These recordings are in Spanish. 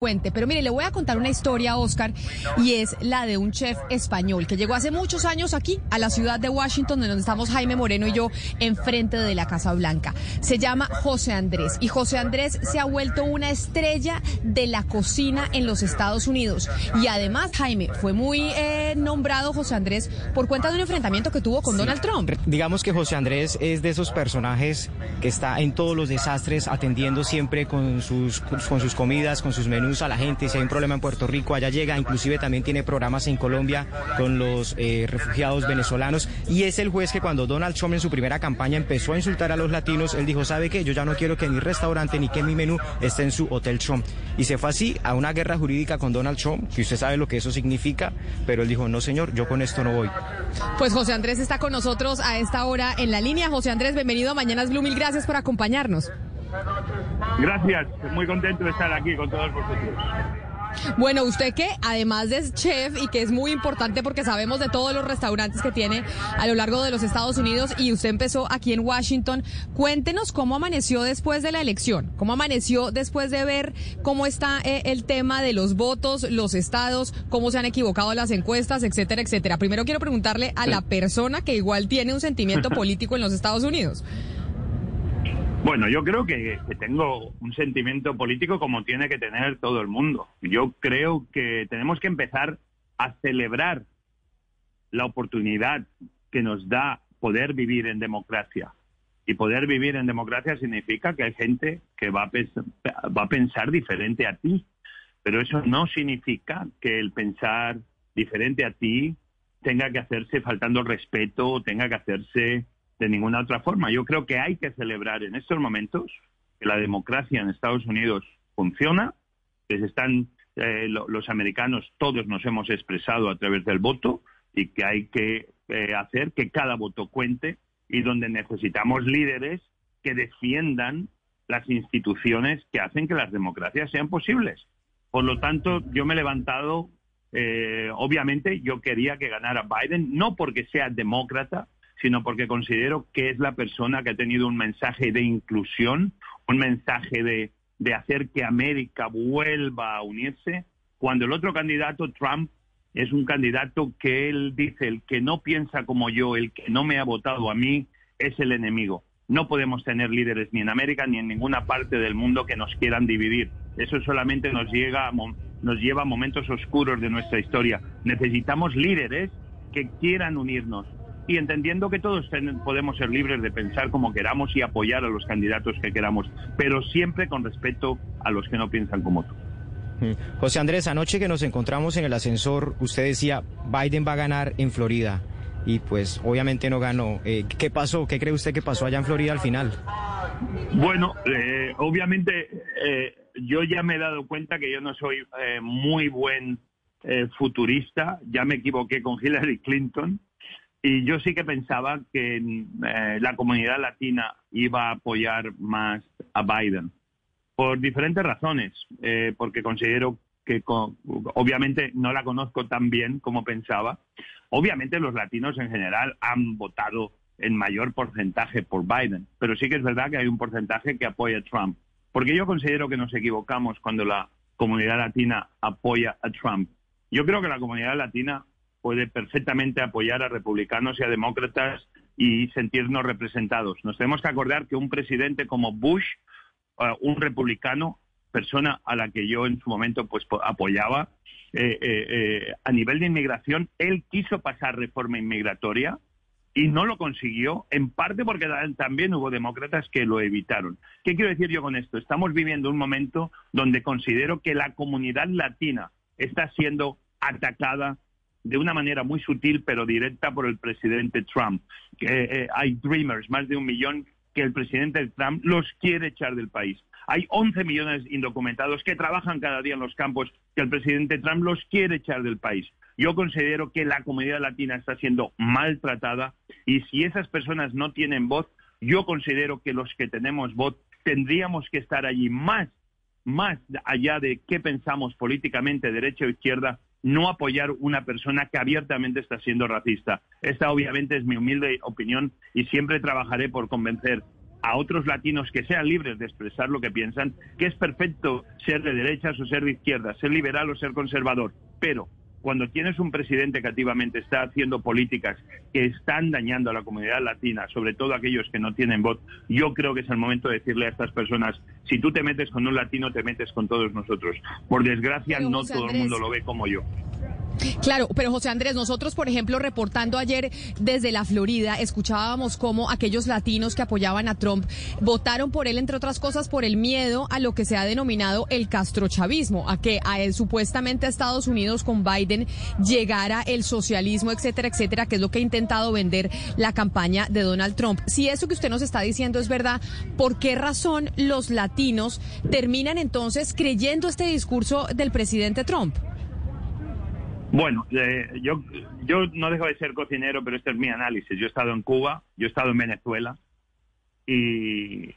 Pero mire, le voy a contar una historia, Oscar, y es la de un chef español que llegó hace muchos años aquí, a la ciudad de Washington, donde estamos Jaime Moreno y yo, enfrente de la Casa Blanca. Se llama José Andrés, y José Andrés se ha vuelto una estrella de la cocina en los Estados Unidos. Y además, Jaime, fue muy eh, nombrado José Andrés por cuenta de un enfrentamiento que tuvo con Donald Trump. Digamos que José Andrés es de esos personajes que está en todos los desastres, atendiendo siempre con sus, con sus comidas, con sus menús a la gente, si hay un problema en Puerto Rico, allá llega, inclusive también tiene programas en Colombia con los eh, refugiados venezolanos y es el juez que cuando Donald Trump en su primera campaña empezó a insultar a los latinos, él dijo, ¿sabe qué? Yo ya no quiero que mi restaurante ni que mi menú esté en su Hotel Trump. Y se fue así a una guerra jurídica con Donald Trump, que usted sabe lo que eso significa, pero él dijo, no señor, yo con esto no voy. Pues José Andrés está con nosotros a esta hora en la línea. José Andrés, bienvenido a Mañanas Blue, mil gracias por acompañarnos. Gracias, muy contento de estar aquí con todos vosotros. Bueno, usted que además de chef y que es muy importante porque sabemos de todos los restaurantes que tiene a lo largo de los Estados Unidos y usted empezó aquí en Washington, cuéntenos cómo amaneció después de la elección, cómo amaneció después de ver cómo está eh, el tema de los votos, los estados, cómo se han equivocado las encuestas, etcétera, etcétera. Primero quiero preguntarle a la persona que igual tiene un sentimiento político en los Estados Unidos. Bueno, yo creo que, tengo un sentimiento político como tiene que tener todo el mundo. Yo creo que tenemos que empezar a celebrar la oportunidad que nos da poder vivir en democracia. Y poder vivir en democracia significa que hay gente que va a, va a pensar diferente a ti. Pero eso no significa que el pensar diferente a ti tenga que hacerse faltando respeto, tenga que hacerse de ninguna otra forma. Yo creo que hay que celebrar en estos momentos que la democracia en Estados Unidos funciona, que están eh, los americanos todos nos hemos expresado a través del voto y que hay que eh, hacer que cada voto cuente y donde necesitamos líderes que defiendan las instituciones que hacen que las democracias sean posibles. Por lo tanto, yo me he levantado, eh, obviamente yo quería que ganara Biden, no porque sea demócrata, sino porque considero que es la persona que ha tenido un mensaje de inclusión, un mensaje de, de hacer que América vuelva a unirse, cuando el otro candidato, Trump, es un candidato que él dice, el que no piensa como yo, el que no me ha votado a mí, es el enemigo. No podemos tener líderes ni en América ni en ninguna parte del mundo que nos quieran dividir. Eso solamente nos, llega, nos lleva a momentos oscuros de nuestra historia. Necesitamos líderes que quieran unirnos, y entendiendo que todos podemos ser libres de pensar como queramos y apoyar a los candidatos que queramos, pero siempre con respeto a los que no piensan como tú. Mm. José Andrés, anoche que nos encontramos en el ascensor, usted decía, Biden va a ganar en Florida y pues obviamente no ganó. Eh, ¿Qué pasó? ¿Qué cree usted que pasó allá en Florida al final? Bueno, eh, obviamente eh, yo ya me he dado cuenta que yo no soy muy buen futurista, ya me equivoqué con Hillary Clinton y yo sí que pensaba que eh, la comunidad latina iba a apoyar más a Biden, por diferentes razones, eh, porque considero que obviamente no la conozco tan bien como pensaba. Obviamente los latinos en general han votado en mayor porcentaje por Biden, pero sí que es verdad que hay un porcentaje que apoya a Trump, porque yo considero que nos equivocamos cuando la comunidad latina apoya a Trump. Yo creo que la comunidad latina puede perfectamente apoyar a republicanos y a demócratas y sentirnos representados. Nos tenemos que acordar que un presidente como Bush, uh, un republicano, persona a la que yo en su momento pues apoyaba, eh, eh, a nivel de inmigración, él quiso pasar reforma inmigratoria y no lo consiguió, en parte porque también hubo demócratas que lo evitaron. ¿Qué quiero decir yo con esto? Estamos viviendo un momento donde considero que la comunidad latina está siendo atacada de una manera muy sutil pero directa por el presidente Trump. Eh, hay dreamers, más de un millón, que el presidente Trump los quiere echar del país. Hay 11 millones indocumentados que trabajan cada día en los campos que el presidente Trump los quiere echar del país. Yo considero que la comunidad latina está siendo maltratada y si esas personas no tienen voz, yo considero que los que tenemos voz tendríamos que estar allí más, más allá de qué pensamos políticamente, derecha o izquierda, no apoyar una persona que abiertamente está siendo racista. Esta obviamente es mi humilde opinión y siempre trabajaré por convencer a otros latinos que sean libres de expresar lo que piensan, que es perfecto ser de derechas o ser de izquierdas, ser liberal o ser conservador, pero cuando tienes un presidente que activamente está haciendo políticas que están dañando a la comunidad latina, sobre todo aquellos que no tienen voz, yo creo que es el momento de decirle a estas personas, si tú te metes con un latino, te metes con todos nosotros. Por desgracia, no todo el mundo lo ve como yo. Claro, pero José Andrés, nosotros, por ejemplo, reportando ayer desde la Florida, escuchábamos cómo aquellos latinos que apoyaban a Trump votaron por él, entre otras cosas, por el miedo a lo que se ha denominado el castrochavismo, a que a él supuestamente a Estados Unidos con Biden llegara el socialismo, etcétera, etcétera, que es lo que ha intentado vender la campaña de Donald Trump. Si eso que usted nos está diciendo es verdad, ¿por qué razón los latinos terminan entonces creyendo este discurso del presidente Trump? Bueno, eh, yo, yo no dejo de ser cocinero, pero este es mi análisis. Yo he estado en Cuba, yo he estado en Venezuela y,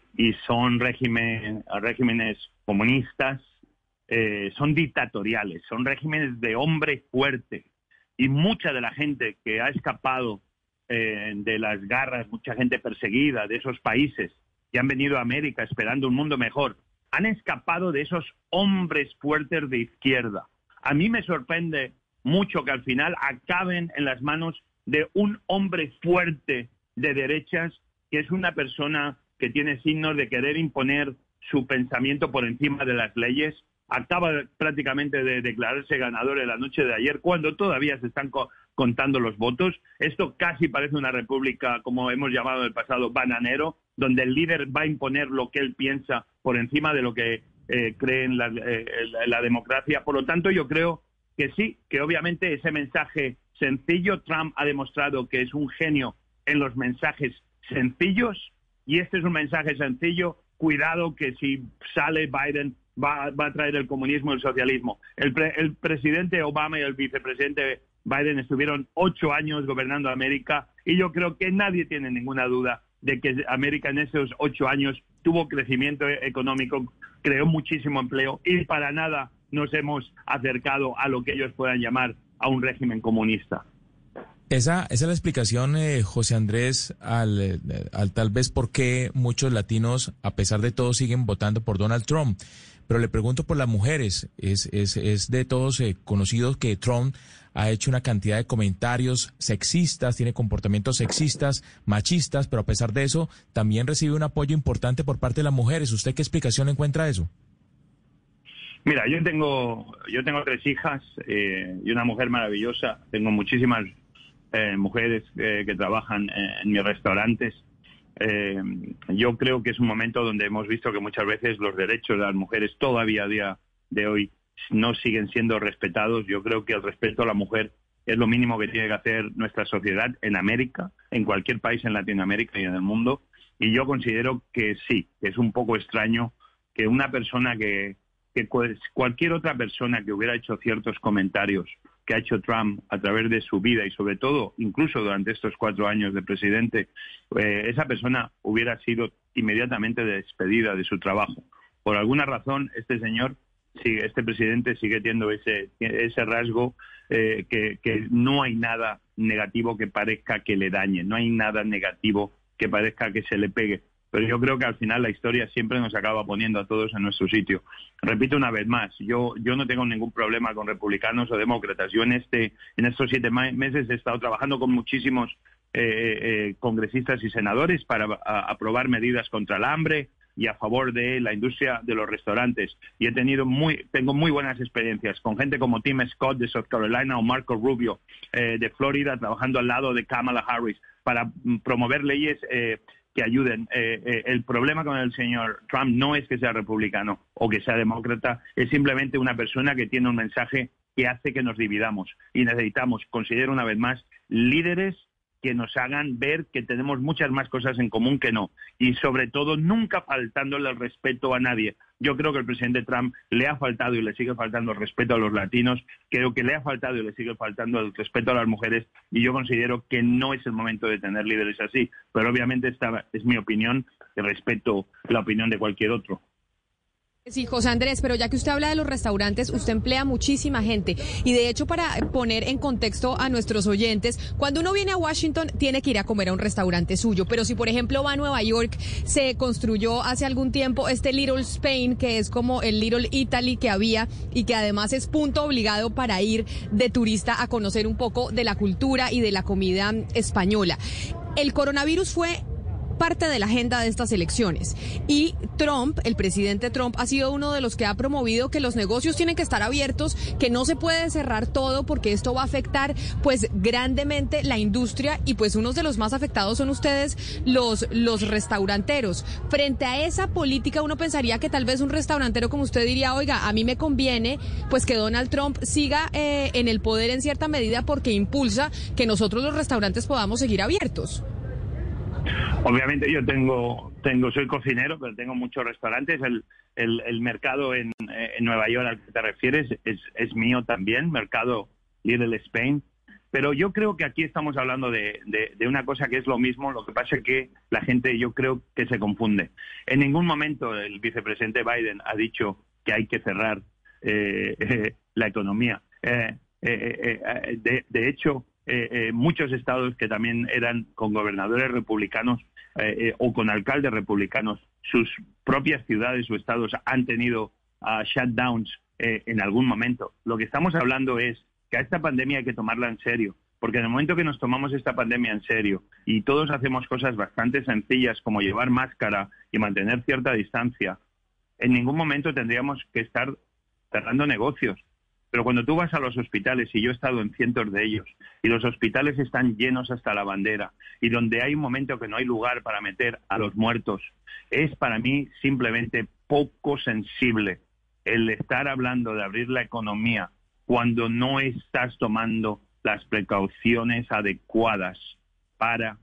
son regímenes comunistas, eh, son dictatoriales, son regímenes de hombre fuerte. Y mucha de la gente que ha escapado eh, de las garras, mucha gente perseguida de esos países que han venido a América esperando un mundo mejor, han escapado de esos hombres fuertes de izquierda. A mí me sorprende mucho que al final acaben en las manos de un hombre fuerte de derechas, que es una persona que tiene signos de querer imponer su pensamiento por encima de las leyes. Acaba prácticamente de declararse ganador en la noche de ayer, cuando todavía se están contando los votos. Esto casi parece una república, como hemos llamado en el pasado, bananero, donde el líder va a imponer lo que él piensa por encima de lo que eh, cree en la, eh, la democracia. Por lo tanto, yo creo que sí, que obviamente ese mensaje sencillo, Trump ha demostrado que es un genio en los mensajes sencillos y este es un mensaje sencillo, cuidado que si sale Biden va, a traer el comunismo y el socialismo. El, el presidente Obama y el vicepresidente Biden estuvieron ocho años gobernando América y yo creo que nadie tiene ninguna duda de que América en esos ocho años tuvo crecimiento económico, creó muchísimo empleo y para nada nos hemos acercado a lo que ellos puedan llamar a un régimen comunista. Esa, esa es la explicación, eh, José Andrés, al, eh, al tal vez por qué muchos latinos, a pesar de todo, siguen votando por Donald Trump. Pero le pregunto por las mujeres. Es, es, es de todos eh, conocidos que Trump ha hecho una cantidad de comentarios sexistas, tiene comportamientos sexistas, machistas, pero a pesar de eso, también recibe un apoyo importante por parte de las mujeres. ¿Usted qué explicación encuentra eso? Mira, yo tengo, yo tengo tres hijas eh, y una mujer maravillosa. Tengo muchísimas eh, mujeres eh, que trabajan en mis restaurantes. yo creo que es un momento donde hemos visto que muchas veces los derechos de las mujeres todavía a día de hoy no siguen siendo respetados. Yo creo que el respeto a la mujer es lo mínimo que tiene que hacer nuestra sociedad en América, en cualquier país en Latinoamérica y en el mundo. Y yo considero que sí, que es un poco extraño que una persona que, que cualquier otra persona que hubiera hecho ciertos comentarios que ha hecho Trump a través de su vida y sobre todo incluso durante estos cuatro años de presidente, eh, esa persona hubiera sido inmediatamente despedida de su trabajo. Por alguna razón, este señor, este presidente sigue teniendo ese, ese rasgo eh, que, que no hay nada negativo que parezca que le dañe, no hay nada negativo que parezca que se le pegue pero yo creo que al final la historia siempre nos acaba poniendo a todos en nuestro sitio. Repito una vez más, yo, yo no tengo ningún problema con republicanos o demócratas. Yo en, este, en estos siete meses he estado trabajando con muchísimos eh, eh, congresistas y senadores para aprobar medidas contra el hambre y a favor de la industria de los restaurantes. Y he tenido muy, tengo muy buenas experiencias con gente como Tim Scott de South Carolina o Marco Rubio eh, de Florida, trabajando al lado de Kamala Harris para mm, promover leyes que ayuden. Eh, eh, el problema con el señor Trump no es que sea republicano o que sea demócrata, es simplemente una persona que tiene un mensaje que hace que nos dividamos. Y necesitamos, considero una vez más, líderes que nos hagan ver que tenemos muchas más cosas en común que no. Y sobre todo, nunca faltándole el respeto a nadie. Yo creo que el presidente Trump le ha faltado y le sigue faltando el respeto a los latinos. Creo que le ha faltado y le sigue faltando el respeto a las mujeres. Y yo considero que no es el momento de tener líderes así. Pero obviamente esta es mi opinión y respeto la opinión de cualquier otro. Sí, José Andrés, pero ya que usted habla de los restaurantes, usted emplea muchísima gente. Y de hecho, para poner en contexto a nuestros oyentes, cuando uno viene a Washington, tiene que ir a comer a un restaurante suyo. Pero si, por ejemplo, va a Nueva York, se construyó hace algún tiempo este Little Spain, que es como el Little Italy que había y que además es punto obligado para ir de turista a conocer un poco de la cultura y de la comida española. El coronavirus fue parte de la agenda de estas elecciones. Y Trump, el presidente Trump, ha sido uno de los que ha promovido que los negocios tienen que estar abiertos, que no se puede cerrar todo porque esto va a afectar pues grandemente la industria y pues unos de los más afectados son ustedes los, los restauranteros. Frente a esa política uno pensaría que tal vez un restaurantero como usted diría, oiga, a mí me conviene pues que Donald Trump siga eh, en el poder en cierta medida porque impulsa que nosotros los restaurantes podamos seguir abiertos. Obviamente yo tengo, tengo, soy cocinero, pero tengo muchos restaurantes. El, el, mercado en, en, Nueva York al que te refieres es, es mío también, mercado Little Spain. Pero yo creo que aquí estamos hablando de, de, una cosa que es lo mismo, lo que pasa es que la gente yo creo que se confunde. En ningún momento el vicepresidente Biden ha dicho que hay que cerrar eh, la economía. Eh, eh, de, de, hecho, eh, eh, muchos estados que también eran con gobernadores republicanos eh, o con alcaldes republicanos, sus propias ciudades o estados han tenido uh, shutdowns en algún momento. Lo que estamos hablando es que a esta pandemia hay que tomarla en serio, porque en el momento que nos tomamos esta pandemia en serio y todos hacemos cosas bastante sencillas como llevar máscara y mantener cierta distancia, en ningún momento tendríamos que estar cerrando negocios pero cuando tú vas a los hospitales, y yo he estado en cientos de ellos, y los hospitales están llenos hasta la bandera, y donde hay un momento que no hay lugar para meter a los muertos, es para mí simplemente poco sensible el estar hablando de abrir la economía cuando no estás tomando las precauciones adecuadas para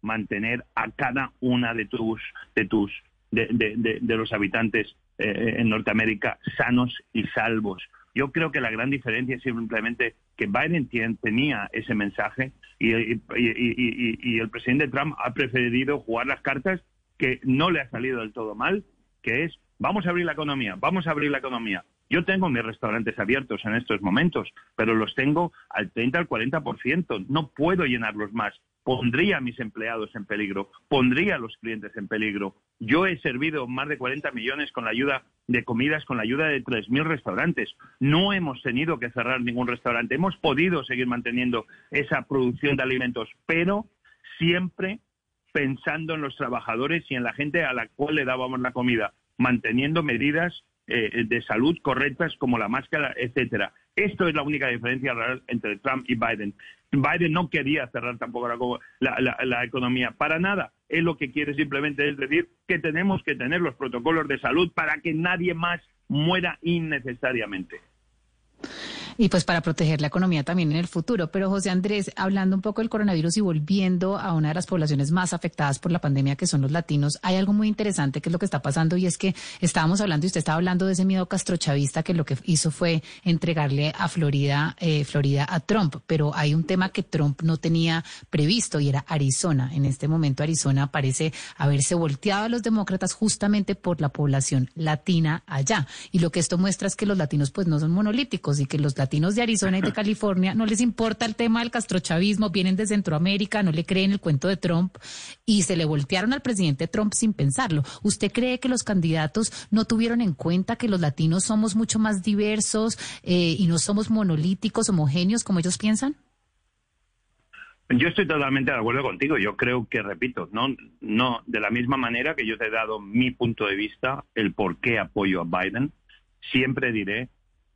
mantener a cada una de tus de tus de, los habitantes eh, en Norteamérica sanos y salvos yo creo que la gran diferencia es simplemente que Biden tenía ese mensaje y, el presidente Trump ha preferido jugar las cartas que no le ha salido del todo mal, que es vamos a abrir la economía, vamos a abrir la economía. Yo tengo mis restaurantes abiertos en estos momentos, pero los tengo al 30 al 40%. No puedo llenarlos más pondría a mis empleados en peligro, pondría a los clientes en peligro. Yo he servido más de 40 millones con la ayuda de comidas, con la ayuda de 3.000 restaurantes. No hemos tenido que cerrar ningún restaurante. Hemos podido seguir manteniendo esa producción de alimentos, pero siempre pensando en los trabajadores y en la gente a la cual le dábamos la comida, manteniendo medidas eh, de salud correctas como la máscara, etcétera. Esto es la única diferencia real entre Trump y Biden. Biden no quería cerrar tampoco la, economía para nada. Él lo que quiere simplemente es decir que tenemos que tener los protocolos de salud para que nadie más muera innecesariamente y pues para proteger la economía también en el futuro. Pero José Andrés, hablando un poco del coronavirus y volviendo a una de las poblaciones más afectadas por la pandemia, que son los latinos, hay algo muy interesante que es lo que está pasando y es que estábamos hablando y usted estaba hablando de ese miedo castrochavista que lo que hizo fue entregarle a Florida, eh, Florida a Trump, pero hay un tema que Trump no tenía previsto y era Arizona. En este momento Arizona parece haberse volteado a los demócratas justamente por la población latina allá. Y lo que esto muestra es que los latinos pues no son monolíticos y que los latinos de Arizona y de California no les importa el tema del castrochavismo, vienen de Centroamérica, no le creen el cuento de Trump y se le voltearon al presidente Trump sin pensarlo. ¿Usted cree que los candidatos no tuvieron en cuenta que los latinos somos mucho más diversos eh, y no somos monolíticos, homogéneos como ellos piensan? Yo estoy totalmente de acuerdo contigo. Yo creo que, repito, no, no, de la misma manera que yo te he dado mi punto de vista, el por qué apoyo a Biden, siempre diré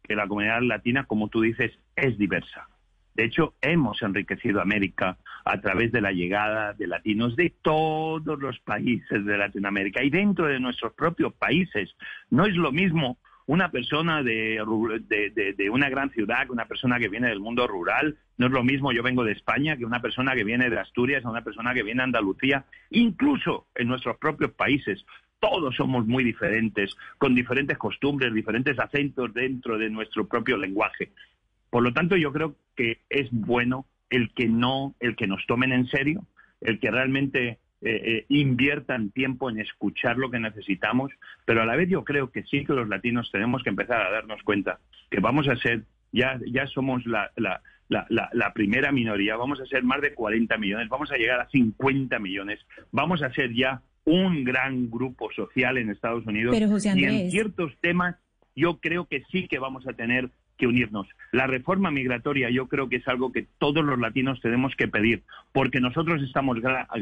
que la comunidad latina, como tú dices, es diversa. De hecho, hemos enriquecido América a través de la llegada de latinos de todos los países de Latinoamérica y dentro de nuestros propios países. No es lo mismo una persona de, de, una gran ciudad que una persona que viene del mundo rural. No es lo mismo yo vengo de España que una persona que viene de Asturias, una persona que viene de Andalucía, incluso en nuestros propios países todos somos muy diferentes, con diferentes costumbres, diferentes acentos dentro de nuestro propio lenguaje. Por lo tanto, yo creo que es bueno el que no, el que nos tomen en serio, el que realmente eh, inviertan tiempo en escuchar lo que necesitamos, pero a la vez yo creo que sí que los latinos tenemos que empezar a darnos cuenta que vamos a ser, ya, ya somos la, la, la, primera minoría, vamos a ser más de 40 millones, vamos a llegar a 50 millones, vamos a ser ya un gran grupo social en Estados Unidos. Y en ciertos temas yo creo que sí que vamos a tener que unirnos. La reforma migratoria yo creo que es algo que todos los latinos tenemos que pedir, porque nosotros estamos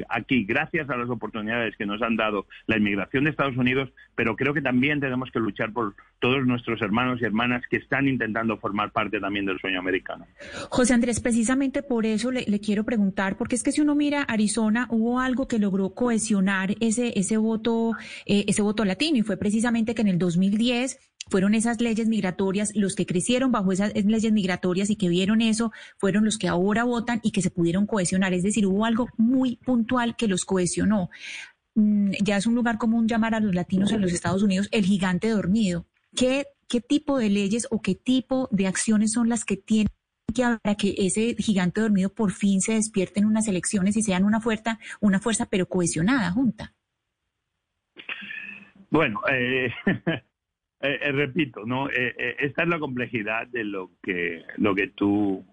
aquí gracias a las oportunidades que nos han dado la inmigración de Estados Unidos, pero creo que también tenemos que luchar por todos nuestros hermanos y hermanas que están intentando formar parte también del sueño americano. José Andrés, precisamente por eso le, quiero preguntar, porque es que si uno mira Arizona, hubo algo que logró cohesionar ese, ese voto, eh, ese voto latino, y fue precisamente que en el 2010 fueron esas leyes migratorias, los que crecieron bajo esas leyes migratorias y que vieron eso, fueron los que ahora votan y que se pudieron cohesionar. Es decir, hubo algo muy puntual que los cohesionó. Mm, ya es un lugar común llamar a los latinos en los Estados Unidos el gigante dormido. ¿Qué, qué tipo de leyes o qué tipo de acciones son las que tienen que haber para que ese gigante dormido por fin se despierte en unas elecciones y sean una fuerza, una fuerza pero cohesionada junta? Bueno, eh, Eh, eh, repito, no, eh, esta es la complejidad de lo que lo que tú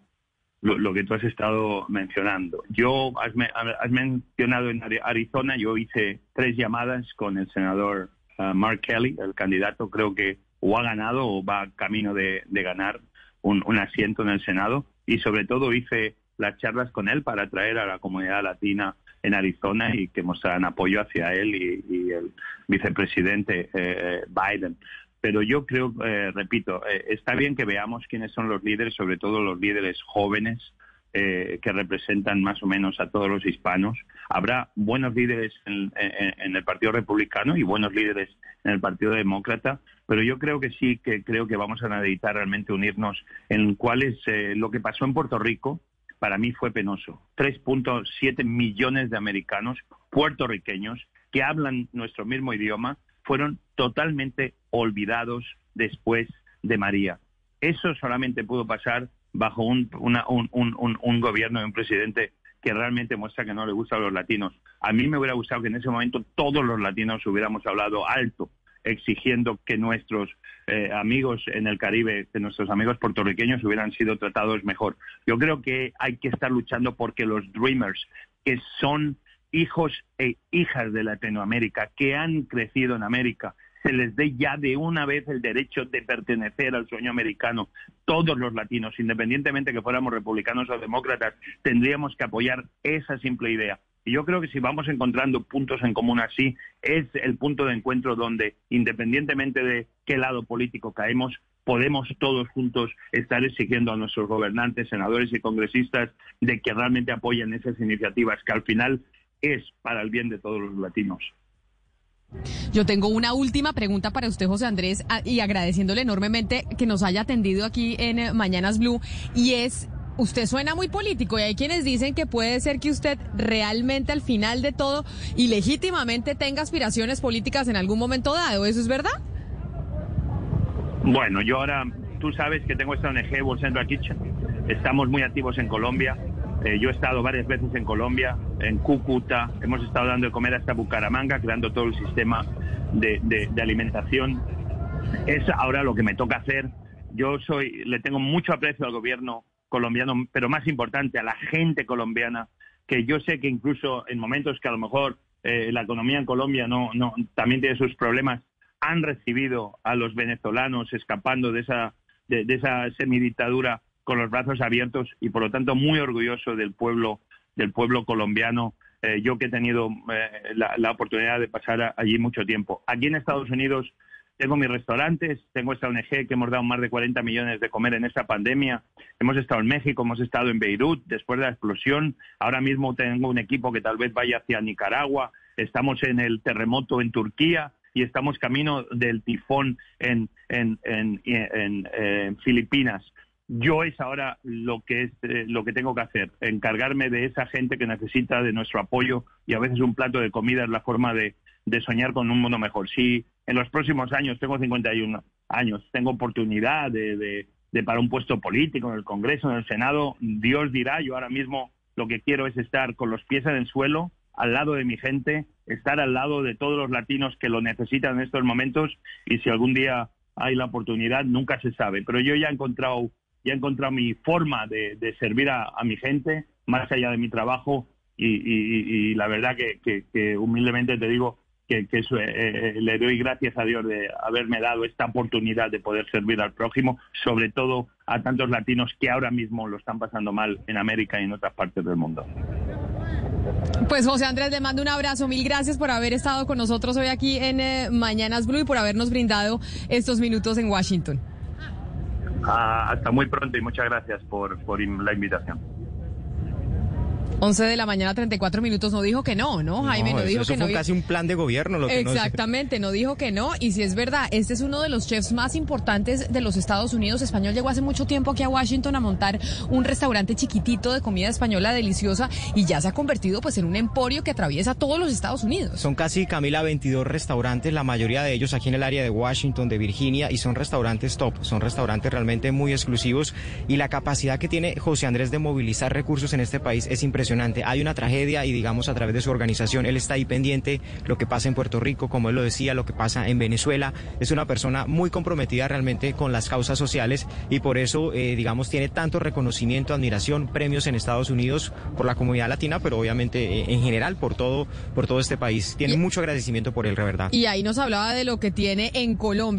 lo, que tú has estado mencionando. Yo has, mencionado en Arizona, yo hice tres llamadas con el senador uh, Mark Kelly, el candidato creo que o ha ganado o va camino de, ganar un, asiento en el Senado y sobre todo hice las charlas con él para atraer a la comunidad latina en Arizona y que mostraran apoyo hacia él y, el vicepresidente Biden. Pero yo creo, eh, repito, eh, está bien que veamos quiénes son los líderes, sobre todo los líderes jóvenes, eh, que representan más o menos a todos los hispanos. Habrá buenos líderes en, el Partido Republicano y buenos líderes en el Partido Demócrata, pero yo creo que sí, que creo que vamos a necesitar realmente unirnos en cuál lo que pasó en Puerto Rico. Para mí fue penoso. 3.7 millones de americanos puertorriqueños que hablan nuestro mismo idioma fueron totalmente olvidados después de María. Eso solamente pudo pasar bajo un, un, gobierno y un presidente que realmente muestra que no le gusta a los latinos. A mí me hubiera gustado que en ese momento todos los latinos hubiéramos hablado alto, exigiendo que nuestros eh, amigos en el Caribe, que nuestros amigos puertorriqueños hubieran sido tratados mejor. Yo creo que hay que estar luchando porque los Dreamers, que son hijos e hijas de Latinoamérica que han crecido en América, se les dé ya de una vez el derecho de pertenecer al sueño americano. Todos los latinos, independientemente que fuéramos republicanos o demócratas, tendríamos que apoyar esa simple idea. Y yo creo que si vamos encontrando puntos en común así, es el punto de encuentro donde, independientemente de qué lado político caemos, podemos todos juntos estar exigiendo a nuestros gobernantes, senadores y congresistas de que realmente apoyen esas iniciativas, que al final es para el bien de todos los latinos. Yo tengo una última pregunta para usted, José Andrés, y agradeciéndole enormemente que nos haya atendido aquí en eh, Mañanas Blue, y es usted suena muy político y hay quienes dicen que puede ser que usted realmente al final de todo y legítimamente tenga aspiraciones políticas en algún momento dado. ¿Eso es verdad? Bueno, yo ahora, tú sabes que tengo esta ONG, World Central Kitchen. Estamos muy activos en Colombia. Eh, yo he estado varias veces en Colombia, en Cúcuta, hemos estado dando de comer hasta Bucaramanga, creando todo el sistema de, alimentación. Es ahora lo que me toca hacer. Yo soy, le tengo mucho aprecio al gobierno colombiano, pero más importante a la gente colombiana, que yo sé que incluso en momentos que a lo mejor eh, la economía en Colombia no, no, también tiene sus problemas, han recibido a los venezolanos escapando de esa, de, de esa semidictadura con los brazos abiertos y por lo tanto muy orgulloso del pueblo del pueblo colombiano. Eh, yo que he tenido eh, la, oportunidad de pasar allí mucho tiempo. Aquí en Estados Unidos tengo mis restaurantes tengo esta ONG que hemos dado más de 40 millones de comer en esta pandemia. Hemos estado en México hemos estado en Beirut después de la explosión. Ahora mismo tengo un equipo que tal vez vaya hacia Nicaragua. Estamos en el terremoto en Turquía y estamos camino del tifón en, en, en, en eh, Filipinas yo es ahora lo que es eh, lo que tengo que hacer, encargarme de esa gente que necesita de nuestro apoyo y a veces un plato de comida es la forma de, soñar con un mundo mejor. Si en los próximos años, tengo 51 años, tengo oportunidad de, de, para un puesto político en el Congreso, en el Senado, Dios dirá, yo ahora mismo lo que quiero es estar con los pies en el suelo, al lado de mi gente, estar al lado de todos los latinos que lo necesitan en estos momentos y si algún día hay la oportunidad, nunca se sabe. Pero yo ya he encontrado, ya he encontrado mi forma de, servir a, mi gente, más allá de mi trabajo, y, la verdad que, humildemente te digo que, eso, eh, eh, le doy gracias a Dios de haberme dado esta oportunidad de poder servir al prójimo, sobre todo a tantos latinos que ahora mismo lo están pasando mal en América y en otras partes del mundo. Pues José Andrés, le mando un abrazo. Mil gracias por haber estado con nosotros hoy aquí en eh, Mañanas Blue y por habernos brindado estos minutos en Washington. Ah, hasta muy pronto y muchas gracias por, por la invitación. 11 de la mañana, 34 minutos. No dijo que no, ¿no, Jaime? No, dijo que no. Fue casi un plan de gobierno. Lo que Exactamente, no, dijo que no. Y si es verdad, este es uno de los chefs más importantes de los Estados Unidos. Español llegó hace mucho tiempo aquí a Washington a montar un restaurante chiquitito de comida española deliciosa y ya se ha convertido pues en un emporio que atraviesa todos los Estados Unidos. Son casi, Camila, 22 restaurantes, la mayoría de ellos aquí en el área de Washington, de Virginia, y son restaurantes top, son restaurantes realmente muy exclusivos y la capacidad que tiene José Andrés de movilizar recursos en este país es impresionante. Hay una tragedia y digamos a través de su organización, él está ahí pendiente lo que pasa en Puerto Rico, como él lo decía, lo que pasa en Venezuela. Es una persona muy comprometida realmente con las causas sociales y por eso, eh, digamos, tiene tanto reconocimiento, admiración, premios en Estados Unidos por la comunidad latina, pero obviamente eh, en general por todo, por todo este país. Tiene mucho agradecimiento por él, la verdad. Y ahí nos hablaba de lo que tiene en Colombia.